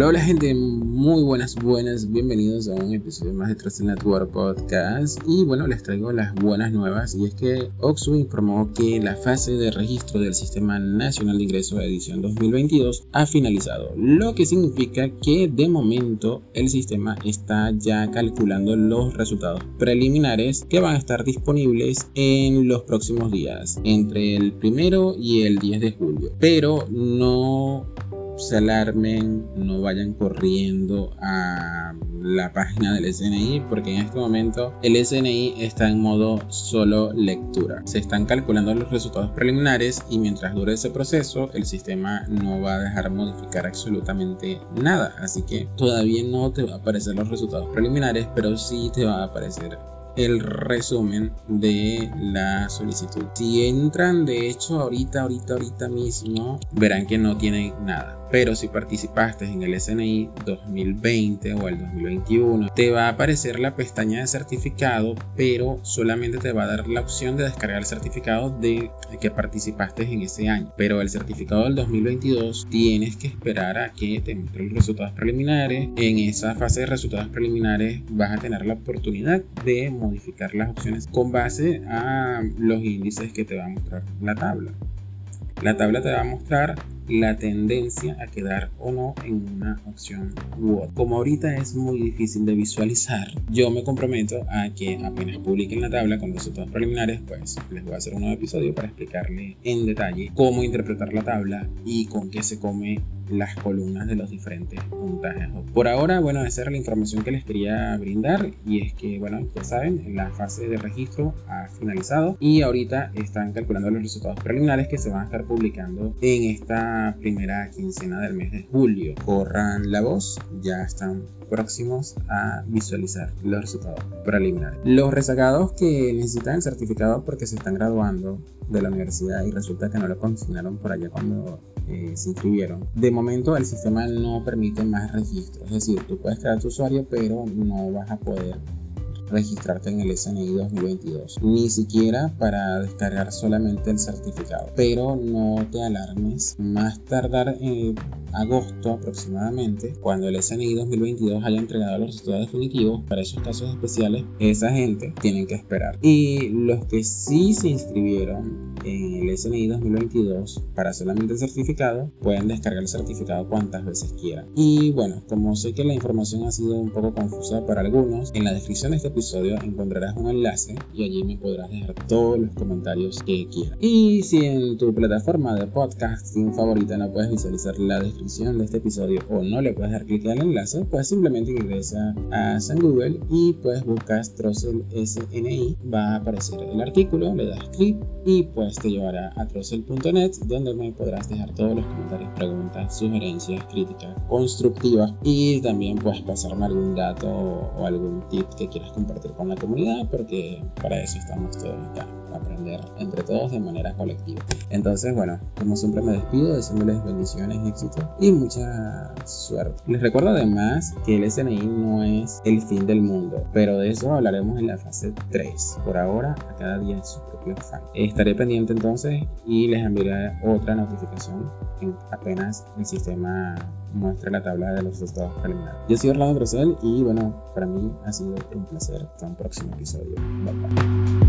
Hola, gente, muy buenas, buenas, bienvenidos a un episodio más de Trust Network Podcast. Y bueno, les traigo las buenas nuevas. Y es que Oxu informó que la fase de registro del Sistema Nacional de Ingresos de edición 2022 ha finalizado, lo que significa que de momento el sistema está ya calculando los resultados preliminares que van a estar disponibles en los próximos días, entre el primero y el 10 de julio, pero no se alarmen, no vayan corriendo a la página del SNI porque en este momento el SNI está en modo solo lectura. Se están calculando los resultados preliminares y mientras dure ese proceso el sistema no va a dejar modificar absolutamente nada. Así que todavía no te va a aparecer los resultados preliminares, pero sí te va a aparecer el resumen de la solicitud. Si entran, de hecho, ahorita, ahorita, ahorita mismo, verán que no tienen nada. Pero si participaste en el SNI 2020 o el 2021, te va a aparecer la pestaña de certificado, pero solamente te va a dar la opción de descargar el certificado de que participaste en ese año. Pero el certificado del 2022 tienes que esperar a que te muestre los resultados preliminares. En esa fase de resultados preliminares vas a tener la oportunidad de modificar las opciones con base a los índices que te va a mostrar la tabla. La tabla te va a mostrar la tendencia a quedar o no en una opción u otra. Como ahorita es muy difícil de visualizar, yo me comprometo a que apenas publiquen la tabla con resultados preliminares, pues les voy a hacer un nuevo episodio para explicarle en detalle cómo interpretar la tabla y con qué se come las columnas de los diferentes puntajes. Por ahora, bueno, esa era la información que les quería brindar y es que, bueno, ya saben, la fase de registro ha finalizado y ahorita están calculando los resultados preliminares que se van a estar publicando en esta primera quincena del mes de julio. Corran la voz, ya están próximos a visualizar los resultados preliminares. Los rezagados que necesitan el certificado porque se están graduando de la universidad y resulta que no lo consignaron por allá cuando eh, se inscribieron. De momento el sistema no permite más registros, es decir, tú puedes crear tu usuario pero no vas a poder registrarte en el SNI 2022, ni siquiera para descargar solamente el certificado. Pero no te alarmes, más tardar en agosto aproximadamente, cuando el SNI 2022 haya entregado los resultados definitivos, para esos casos especiales, esa gente tienen que esperar. Y los que sí se inscribieron en el SNI 2022 para solamente el certificado, pueden descargar el certificado cuantas veces quieran. Y bueno, como sé que la información ha sido un poco confusa para algunos, en la descripción de este episodio encontrarás un enlace y allí me podrás dejar todos los comentarios que quieras. Y si en tu plataforma de podcasting favorita no puedes visualizar la descripción de este episodio o no le puedes dar clic al enlace, pues simplemente ingresa a San Google y pues buscas Trossel SNI, va a aparecer el artículo, le das clic y pues te llevará a trossel.net donde me podrás dejar todos los comentarios, preguntas, sugerencias, críticas constructivas y también puedes pasarme algún dato o algún tip que quieras compartir con la comunidad porque para eso estamos todos acá, aprender entre todos de manera colectiva. Entonces, bueno, como siempre me despido deseándoles bendiciones, éxito y mucha suerte. Les recuerdo además que el SNI no es el fin del mundo, pero de eso hablaremos en la fase 3. Por ahora, a cada día es su propio fan. Estaré pendiente entonces y les enviaré otra notificación en apenas el sistema muestre la tabla de los resultados preliminares. Yo soy Orlando Grosel y bueno, para mí ha sido un placer. Hasta un próximo episodio. Bye bye.